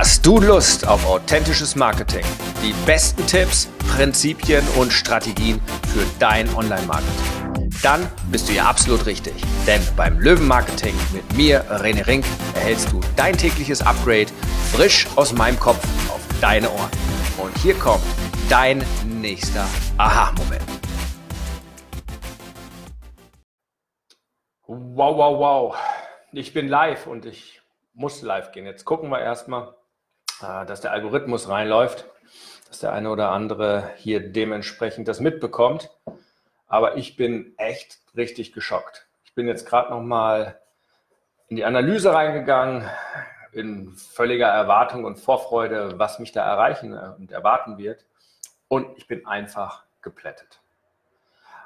Hast du Lust auf authentisches Marketing? Die besten Tipps, Prinzipien und Strategien für dein Online-Marketing? Dann bist du hier absolut richtig. Denn beim Löwen-Marketing mit mir, René Rink, erhältst du dein tägliches Upgrade frisch aus meinem Kopf auf deine Ohren. Und hier kommt dein nächster Aha-Moment. Wow, wow, wow. Ich bin live und ich muss live gehen. Jetzt gucken wir erstmal, dass der Algorithmus reinläuft, dass der eine oder andere hier dementsprechend das mitbekommt. Aber ich bin echt richtig geschockt. Ich bin jetzt gerade noch mal in die Analyse reingegangen, in völliger Erwartung und Vorfreude, was mich da erreichen äh, und erwarten wird. Und ich bin einfach geplättet.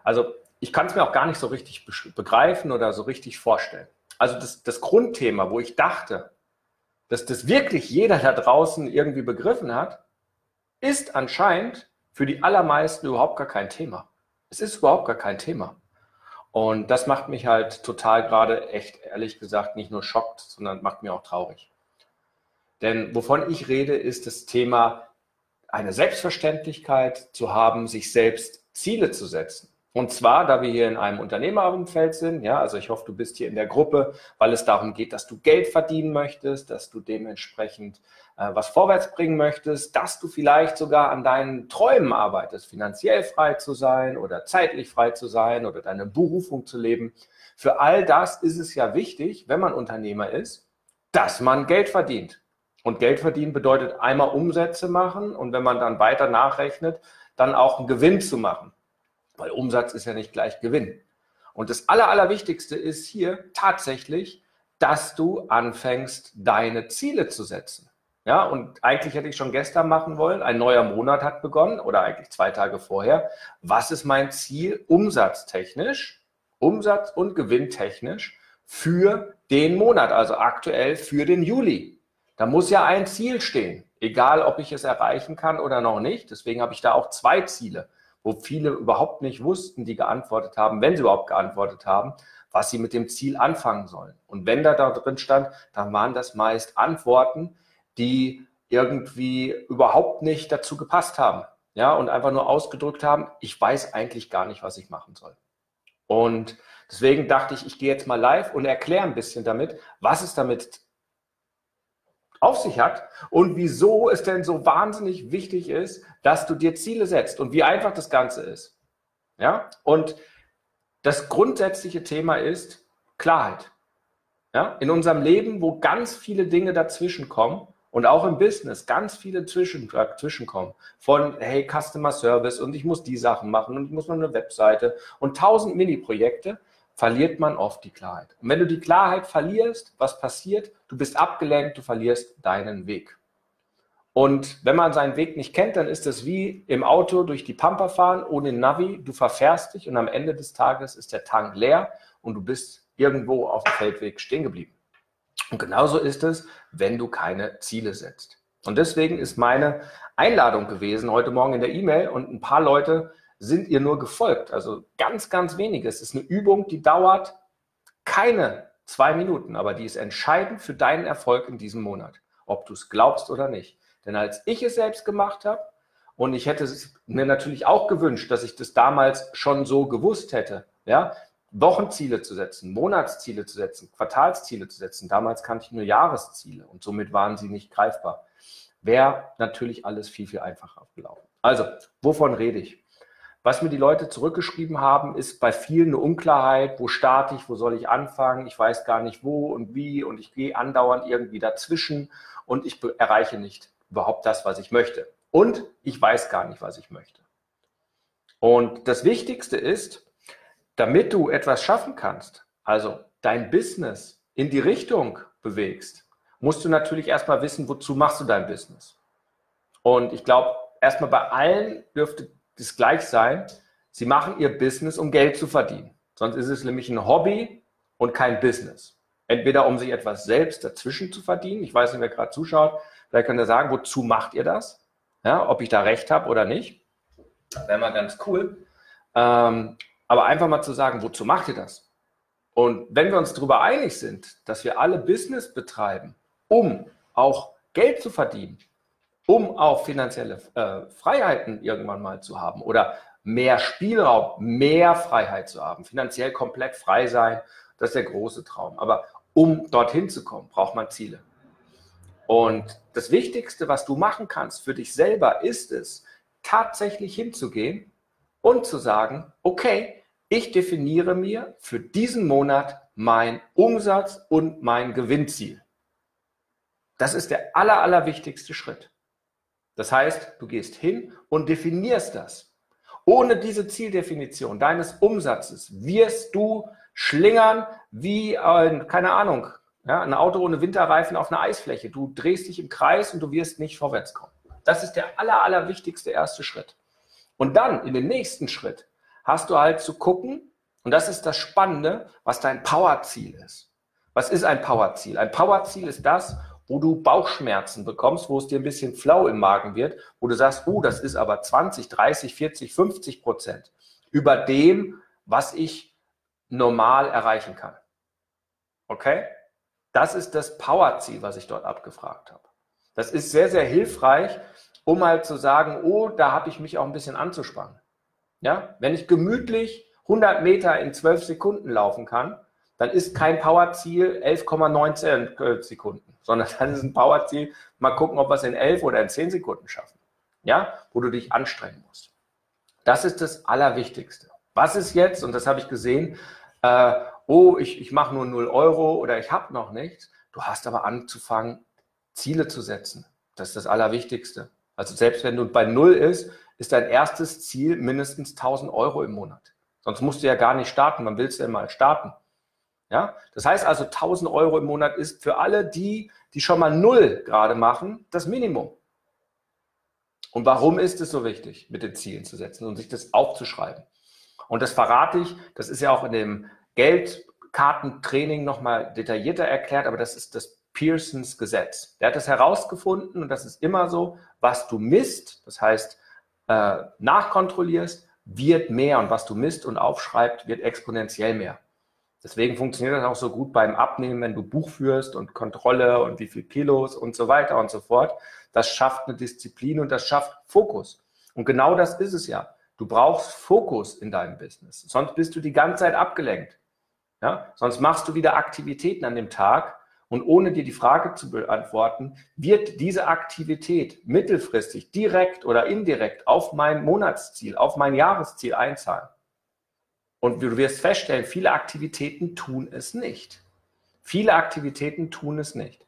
Also ich kann es mir auch gar nicht so richtig begreifen oder so richtig vorstellen. Also das, das Grundthema, wo ich dachte, dass das wirklich jeder da draußen irgendwie begriffen hat, ist anscheinend für die allermeisten überhaupt gar kein Thema. Es ist überhaupt gar kein Thema. Und das macht mich halt total gerade echt, ehrlich gesagt, nicht nur schockt, sondern macht mir auch traurig. Denn wovon ich rede, ist das Thema, eine Selbstverständlichkeit zu haben, sich selbst Ziele zu setzen. Und zwar, da wir hier in einem Unternehmerumfeld sind, ja, also ich hoffe, du bist hier in der Gruppe, weil es darum geht, dass du Geld verdienen möchtest, dass du dementsprechend äh, was vorwärts bringen möchtest, dass du vielleicht sogar an deinen Träumen arbeitest, finanziell frei zu sein oder zeitlich frei zu sein oder deine Berufung zu leben. Für all das ist es ja wichtig, wenn man Unternehmer ist, dass man Geld verdient. Und Geld verdienen bedeutet einmal Umsätze machen und wenn man dann weiter nachrechnet, dann auch einen Gewinn zu machen weil Umsatz ist ja nicht gleich Gewinn. Und das Aller, Allerwichtigste ist hier tatsächlich, dass du anfängst, deine Ziele zu setzen. Ja, und eigentlich hätte ich schon gestern machen wollen. Ein neuer Monat hat begonnen oder eigentlich zwei Tage vorher. Was ist mein Ziel umsatztechnisch, Umsatz- und gewinntechnisch für den Monat, also aktuell für den Juli? Da muss ja ein Ziel stehen, egal ob ich es erreichen kann oder noch nicht. Deswegen habe ich da auch zwei Ziele wo viele überhaupt nicht wussten, die geantwortet haben, wenn sie überhaupt geantwortet haben, was sie mit dem Ziel anfangen sollen. Und wenn da, da drin stand, dann waren das meist Antworten, die irgendwie überhaupt nicht dazu gepasst haben. Ja, und einfach nur ausgedrückt haben, ich weiß eigentlich gar nicht, was ich machen soll. Und deswegen dachte ich, ich gehe jetzt mal live und erkläre ein bisschen damit, was es damit auf sich hat und wieso es denn so wahnsinnig wichtig ist, dass du dir Ziele setzt und wie einfach das Ganze ist. Ja, und das grundsätzliche Thema ist Klarheit. Ja, in unserem Leben, wo ganz viele Dinge dazwischen kommen und auch im Business ganz viele zwischen, dazwischen kommen. Von, hey, Customer Service und ich muss die Sachen machen und ich muss noch eine Webseite und tausend Mini-Projekte verliert man oft die Klarheit. Und wenn du die Klarheit verlierst, was passiert? Du bist abgelenkt, du verlierst deinen Weg. Und wenn man seinen Weg nicht kennt, dann ist es wie im Auto durch die Pampa fahren ohne Navi. Du verfährst dich und am Ende des Tages ist der Tank leer und du bist irgendwo auf dem Feldweg stehen geblieben. Und genauso ist es, wenn du keine Ziele setzt. Und deswegen ist meine Einladung gewesen heute Morgen in der E-Mail und ein paar Leute sind ihr nur gefolgt. Also ganz, ganz wenige. Es ist eine Übung, die dauert keine zwei Minuten, aber die ist entscheidend für deinen Erfolg in diesem Monat, ob du es glaubst oder nicht. Denn als ich es selbst gemacht habe, und ich hätte es mir natürlich auch gewünscht, dass ich das damals schon so gewusst hätte, ja, Wochenziele zu setzen, Monatsziele zu setzen, Quartalsziele zu setzen. Damals kannte ich nur Jahresziele und somit waren sie nicht greifbar. Wäre natürlich alles viel, viel einfacher gelaufen. Also, wovon rede ich? Was mir die Leute zurückgeschrieben haben, ist bei vielen eine Unklarheit, wo starte ich, wo soll ich anfangen, ich weiß gar nicht wo und wie und ich gehe andauernd irgendwie dazwischen und ich erreiche nicht überhaupt das, was ich möchte. Und ich weiß gar nicht, was ich möchte. Und das Wichtigste ist, damit du etwas schaffen kannst, also dein Business in die Richtung bewegst, musst du natürlich erstmal wissen, wozu machst du dein Business. Und ich glaube, erstmal bei allen dürfte das gleich sein. Sie machen ihr Business, um Geld zu verdienen. Sonst ist es nämlich ein Hobby und kein Business. Entweder um sich etwas selbst dazwischen zu verdienen. Ich weiß nicht, wer gerade zuschaut. Vielleicht könnt ihr sagen, wozu macht ihr das? Ja, ob ich da recht habe oder nicht. Wäre mal ganz cool. Ähm, aber einfach mal zu sagen, wozu macht ihr das? Und wenn wir uns darüber einig sind, dass wir alle Business betreiben, um auch Geld zu verdienen, um auch finanzielle äh, Freiheiten irgendwann mal zu haben oder mehr Spielraum, mehr Freiheit zu haben, finanziell komplett frei sein, das ist der große Traum. Aber um dorthin zu kommen, braucht man Ziele. Und das Wichtigste, was du machen kannst für dich selber, ist es, tatsächlich hinzugehen und zu sagen, okay, ich definiere mir für diesen Monat mein Umsatz und mein Gewinnziel. Das ist der aller, aller wichtigste Schritt. Das heißt, du gehst hin und definierst das. Ohne diese Zieldefinition deines Umsatzes wirst du schlingern wie ein, keine Ahnung, ja, ein Auto ohne Winterreifen auf einer Eisfläche. Du drehst dich im Kreis und du wirst nicht vorwärts kommen. Das ist der aller, aller wichtigste erste Schritt. Und dann in den nächsten Schritt hast du halt zu gucken, und das ist das Spannende, was dein Powerziel ist. Was ist ein Powerziel? Ein Powerziel ist das, wo du Bauchschmerzen bekommst, wo es dir ein bisschen flau im Magen wird, wo du sagst, oh, das ist aber 20, 30, 40, 50 Prozent über dem, was ich normal erreichen kann. Okay? Das ist das Powerziel, was ich dort abgefragt habe. Das ist sehr, sehr hilfreich, um halt zu sagen, oh, da habe ich mich auch ein bisschen anzuspannen. Ja, wenn ich gemütlich 100 Meter in 12 Sekunden laufen kann, dann ist kein Powerziel 11,19 äh, Sekunden, sondern dann ist ein Powerziel, mal gucken, ob wir es in 11 oder in 10 Sekunden schaffen. Ja, wo du dich anstrengen musst. Das ist das Allerwichtigste. Was ist jetzt, und das habe ich gesehen, äh, oh, ich, ich mache nur 0 Euro oder ich habe noch nichts. Du hast aber anzufangen, Ziele zu setzen. Das ist das Allerwichtigste. Also selbst wenn du bei Null ist, ist dein erstes Ziel mindestens 1000 Euro im Monat. Sonst musst du ja gar nicht starten. Wann willst du denn mal starten? Ja, das heißt also 1000 Euro im Monat ist für alle die, die schon mal Null gerade machen, das Minimum. Und warum ist es so wichtig, mit den Zielen zu setzen und sich das aufzuschreiben? Und das verrate ich, das ist ja auch in dem Geldkartentraining nochmal detaillierter erklärt, aber das ist das Pearsons Gesetz. Der hat das herausgefunden und das ist immer so, was du misst, das heißt äh, nachkontrollierst, wird mehr und was du misst und aufschreibst, wird exponentiell mehr. Deswegen funktioniert das auch so gut beim Abnehmen, wenn du Buch führst und Kontrolle und wie viel Kilos und so weiter und so fort. Das schafft eine Disziplin und das schafft Fokus. Und genau das ist es ja. Du brauchst Fokus in deinem Business. Sonst bist du die ganze Zeit abgelenkt. Ja? Sonst machst du wieder Aktivitäten an dem Tag und ohne dir die Frage zu beantworten, wird diese Aktivität mittelfristig, direkt oder indirekt auf mein Monatsziel, auf mein Jahresziel einzahlen? Und du wirst feststellen, viele Aktivitäten tun es nicht. Viele Aktivitäten tun es nicht.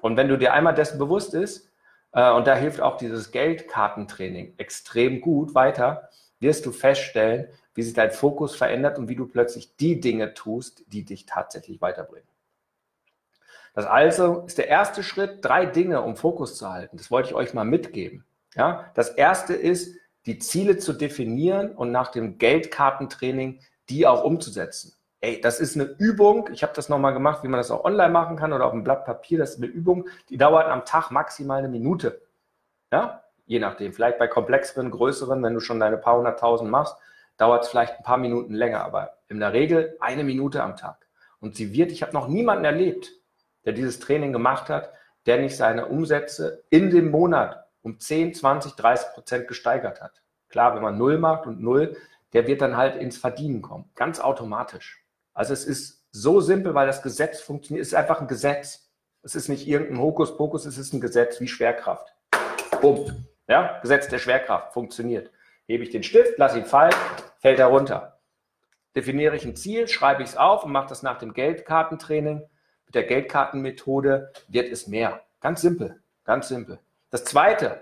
Und wenn du dir einmal dessen bewusst ist, äh, und da hilft auch dieses Geldkartentraining extrem gut weiter, wirst du feststellen, wie sich dein Fokus verändert und wie du plötzlich die Dinge tust, die dich tatsächlich weiterbringen. Das also ist der erste Schritt, drei Dinge, um Fokus zu halten. Das wollte ich euch mal mitgeben. Ja, das erste ist, die Ziele zu definieren und nach dem Geldkartentraining die auch umzusetzen. Ey, das ist eine Übung. Ich habe das nochmal gemacht, wie man das auch online machen kann oder auf einem Blatt Papier. Das ist eine Übung, die dauert am Tag maximal eine Minute. Ja, je nachdem. Vielleicht bei komplexeren, größeren, wenn du schon deine paar hunderttausend machst, dauert es vielleicht ein paar Minuten länger, aber in der Regel eine Minute am Tag. Und sie wird, ich habe noch niemanden erlebt, der dieses Training gemacht hat, der nicht seine Umsätze in dem Monat um 10, 20, 30 Prozent gesteigert hat. Klar, wenn man Null macht und Null, der wird dann halt ins Verdienen kommen. Ganz automatisch. Also es ist so simpel, weil das Gesetz funktioniert. Es ist einfach ein Gesetz. Es ist nicht irgendein Hokuspokus, es ist ein Gesetz wie Schwerkraft. Bumm. Ja, Gesetz der Schwerkraft funktioniert. Hebe ich den Stift, lasse ihn fallen, fällt er runter. Definiere ich ein Ziel, schreibe ich es auf und mache das nach dem Geldkartentraining. Mit der Geldkartenmethode wird es mehr. Ganz simpel, ganz simpel. Das zweite,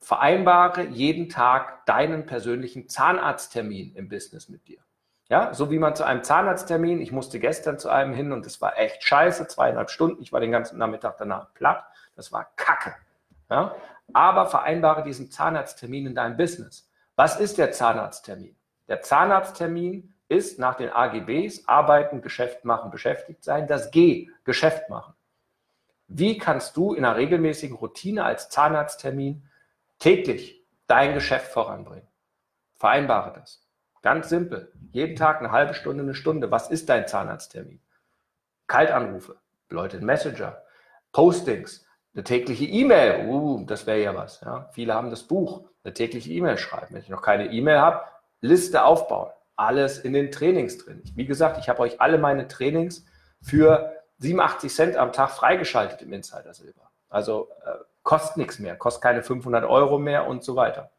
vereinbare jeden Tag deinen persönlichen Zahnarzttermin im Business mit dir. Ja, so wie man zu einem Zahnarzttermin, ich musste gestern zu einem hin und es war echt scheiße, zweieinhalb Stunden, ich war den ganzen Nachmittag danach platt, das war kacke. Ja, aber vereinbare diesen Zahnarzttermin in deinem Business. Was ist der Zahnarzttermin? Der Zahnarzttermin ist nach den AGBs arbeiten, Geschäft machen, beschäftigt sein, das G, Geschäft machen. Wie kannst du in einer regelmäßigen Routine als Zahnarzttermin täglich dein Geschäft voranbringen? Vereinbare das. Ganz simpel. Jeden Tag eine halbe Stunde, eine Stunde. Was ist dein Zahnarzttermin? Kaltanrufe, Leute in Messenger, Postings, eine tägliche E-Mail, uh, das wäre ja was. Ja? Viele haben das Buch, eine tägliche E-Mail schreiben. Wenn ich noch keine E-Mail habe, Liste aufbauen. Alles in den Trainings drin. Wie gesagt, ich habe euch alle meine Trainings für 87 Cent am Tag freigeschaltet im Insider Silber. Also äh, kostet nichts mehr, kostet keine 500 Euro mehr und so weiter.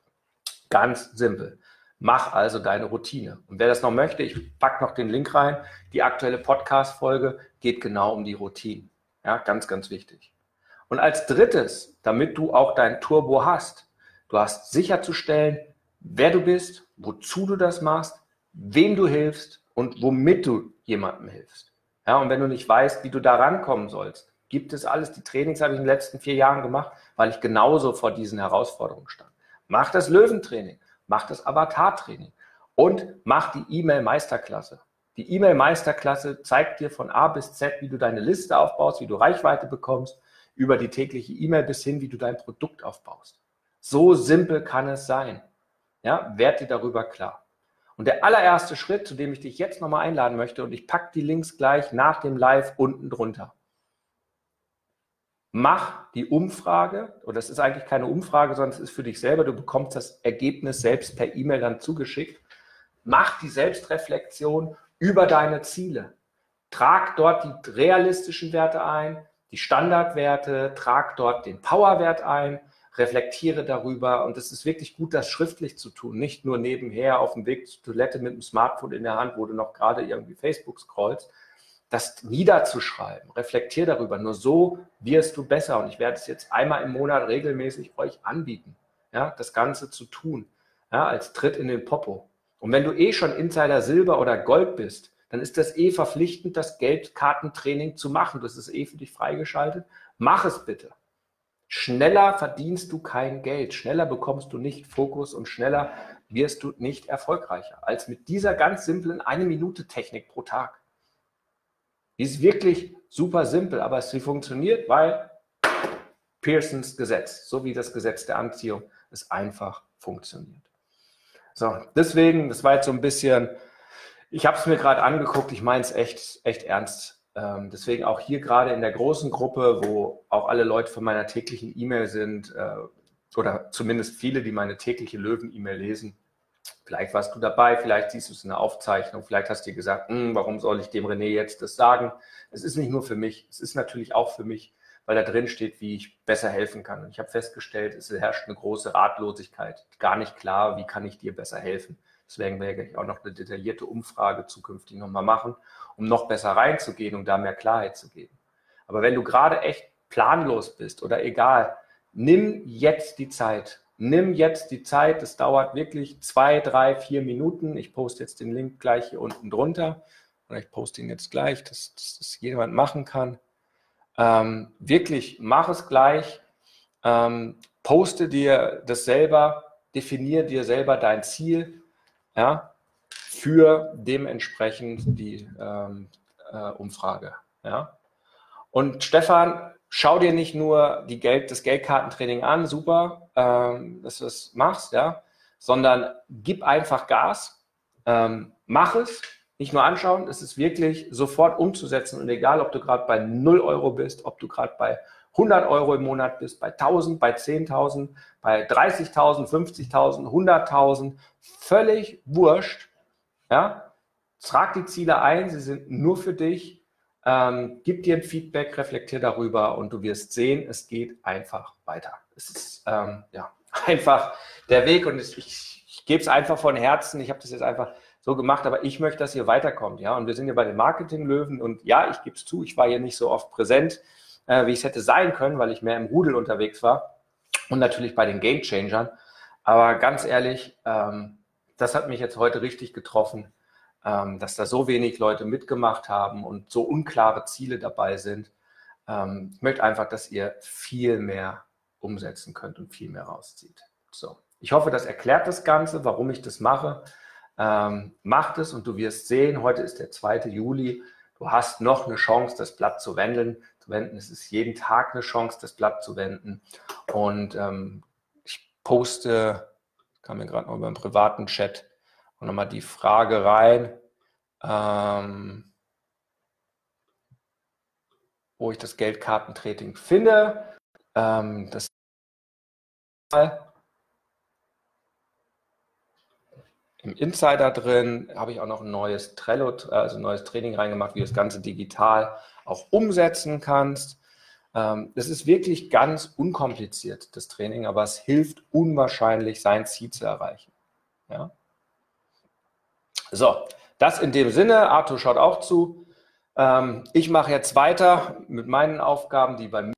Ganz simpel. Mach also deine Routine. Und wer das noch möchte, ich packe noch den Link rein. Die aktuelle Podcast-Folge geht genau um die Routine. Ja, ganz, ganz wichtig. Und als drittes, damit du auch dein Turbo hast, du hast sicherzustellen, wer du bist, wozu du das machst, wem du hilfst und womit du jemandem hilfst. Ja, und wenn du nicht weißt, wie du da rankommen sollst, gibt es alles. Die Trainings habe ich in den letzten vier Jahren gemacht, weil ich genauso vor diesen Herausforderungen stand. Mach das Löwentraining mach das Avatar-Training und mach die E-Mail-Meisterklasse. Die E-Mail-Meisterklasse zeigt dir von A bis Z, wie du deine Liste aufbaust, wie du Reichweite bekommst, über die tägliche E-Mail bis hin, wie du dein Produkt aufbaust. So simpel kann es sein. Ja, werd dir darüber klar. Und der allererste Schritt, zu dem ich dich jetzt nochmal einladen möchte, und ich packe die Links gleich nach dem Live unten drunter mach die Umfrage, oder das ist eigentlich keine Umfrage, sondern es ist für dich selber, du bekommst das Ergebnis selbst per E-Mail dann zugeschickt. Mach die Selbstreflexion über deine Ziele. Trag dort die realistischen Werte ein, die Standardwerte, trag dort den Powerwert ein, reflektiere darüber und es ist wirklich gut, das schriftlich zu tun, nicht nur nebenher auf dem Weg zur Toilette mit dem Smartphone in der Hand, wo du noch gerade irgendwie Facebook scrollst, das niederzuschreiben. Reflektier darüber. Nur so wirst du besser. Und ich werde es jetzt einmal im Monat regelmäßig euch anbieten, ja, das Ganze zu tun, ja, als Tritt in den Popo. Und wenn du eh schon Insider Silber oder Gold bist, dann ist das eh verpflichtend, das Geldkartentraining zu machen. Das ist eh für dich freigeschaltet. Mach es bitte. Schneller verdienst du kein Geld, schneller bekommst du nicht Fokus und schneller wirst du nicht erfolgreicher als mit dieser ganz simplen eine Minute Technik pro Tag. Die ist wirklich super simpel, aber sie funktioniert, weil Pearsons Gesetz, so wie das Gesetz der Anziehung, es einfach funktioniert. So, deswegen, das war jetzt so ein bisschen, ich habe es mir gerade angeguckt, ich meine es echt, echt ernst. Ähm, deswegen auch hier gerade in der großen Gruppe, wo auch alle Leute von meiner täglichen E-Mail sind, äh, oder zumindest viele, die meine tägliche Löwen-E-Mail lesen, Vielleicht warst du dabei, vielleicht siehst du es in der Aufzeichnung, vielleicht hast du dir gesagt, hm, warum soll ich dem René jetzt das sagen? Es ist nicht nur für mich, es ist natürlich auch für mich, weil da drin steht, wie ich besser helfen kann. Und ich habe festgestellt, es herrscht eine große Ratlosigkeit. Gar nicht klar, wie kann ich dir besser helfen. Deswegen werde ich auch noch eine detaillierte Umfrage zukünftig nochmal machen, um noch besser reinzugehen und da mehr Klarheit zu geben. Aber wenn du gerade echt planlos bist oder egal, nimm jetzt die Zeit nimm jetzt die Zeit, es dauert wirklich zwei, drei, vier Minuten. Ich poste jetzt den Link gleich hier unten drunter oder ich poste ihn jetzt gleich, dass, dass das jemand machen kann. Ähm, wirklich, mach es gleich. Ähm, poste dir das selber, definiere dir selber dein Ziel ja, für dementsprechend die ähm, äh, Umfrage. Ja. Und Stefan, schau dir nicht nur die Geld, das Geldkartentraining an, super, ähm, dass du das machst, ja, sondern gib einfach Gas, ähm, mach es, nicht nur anschauen, es ist wirklich sofort umzusetzen und egal, ob du gerade bei 0 Euro bist, ob du gerade bei 100 Euro im Monat bist, bei 1000, bei 10.000, bei 30.000, 50.000, 100.000, völlig wurscht, ja, trag die Ziele ein, sie sind nur für dich, ähm, gib dir ein Feedback, reflektier darüber und du wirst sehen, es geht einfach weiter. Es ist ähm, ja, einfach der Weg und ich, ich, ich gebe es einfach von Herzen. Ich habe das jetzt einfach so gemacht, aber ich möchte, dass ihr weiterkommt. Ja? Und wir sind ja bei den Marketing-Löwen und ja, ich gebe es zu, ich war hier nicht so oft präsent, äh, wie ich es hätte sein können, weil ich mehr im Rudel unterwegs war und natürlich bei den Game Changern. Aber ganz ehrlich, ähm, das hat mich jetzt heute richtig getroffen ähm, dass da so wenig Leute mitgemacht haben und so unklare Ziele dabei sind. Ähm, ich möchte einfach, dass ihr viel mehr umsetzen könnt und viel mehr rauszieht. So, ich hoffe, das erklärt das Ganze, warum ich das mache. Ähm, macht es und du wirst sehen, heute ist der 2. Juli. Du hast noch eine Chance, das Blatt zu wenden. Zu wenden. Es ist jeden Tag eine Chance, das Blatt zu wenden. Und ähm, ich poste, kam mir gerade noch beim privaten Chat, und nochmal die Frage rein. Ähm, wo ich das Geldkartentraining finde. Ähm, das im Insider drin habe ich auch noch ein neues Trello, also ein neues Training reingemacht, wie du das Ganze digital auch umsetzen kannst. Ähm, es ist wirklich ganz unkompliziert, das Training, aber es hilft unwahrscheinlich, sein Ziel zu erreichen. Ja? So, das in dem Sinne. Arthur schaut auch zu. Ähm, ich mache jetzt weiter mit meinen Aufgaben, die bei mir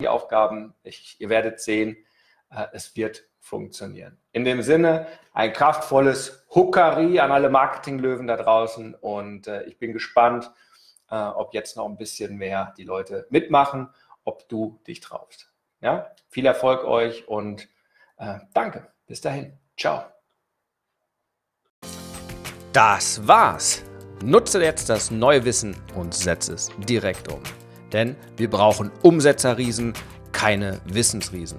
die Aufgaben, ich, ihr werdet sehen, äh, es wird funktionieren. In dem Sinne, ein kraftvolles Huckari an alle Marketinglöwen da draußen und äh, ich bin gespannt, äh, ob jetzt noch ein bisschen mehr die Leute mitmachen, ob du dich traust. Ja? Viel Erfolg euch und äh, danke. Bis dahin. Ciao. Das war's. Nutze jetzt das neue Wissen und setze es direkt um. Denn wir brauchen Umsetzerriesen, keine Wissensriesen.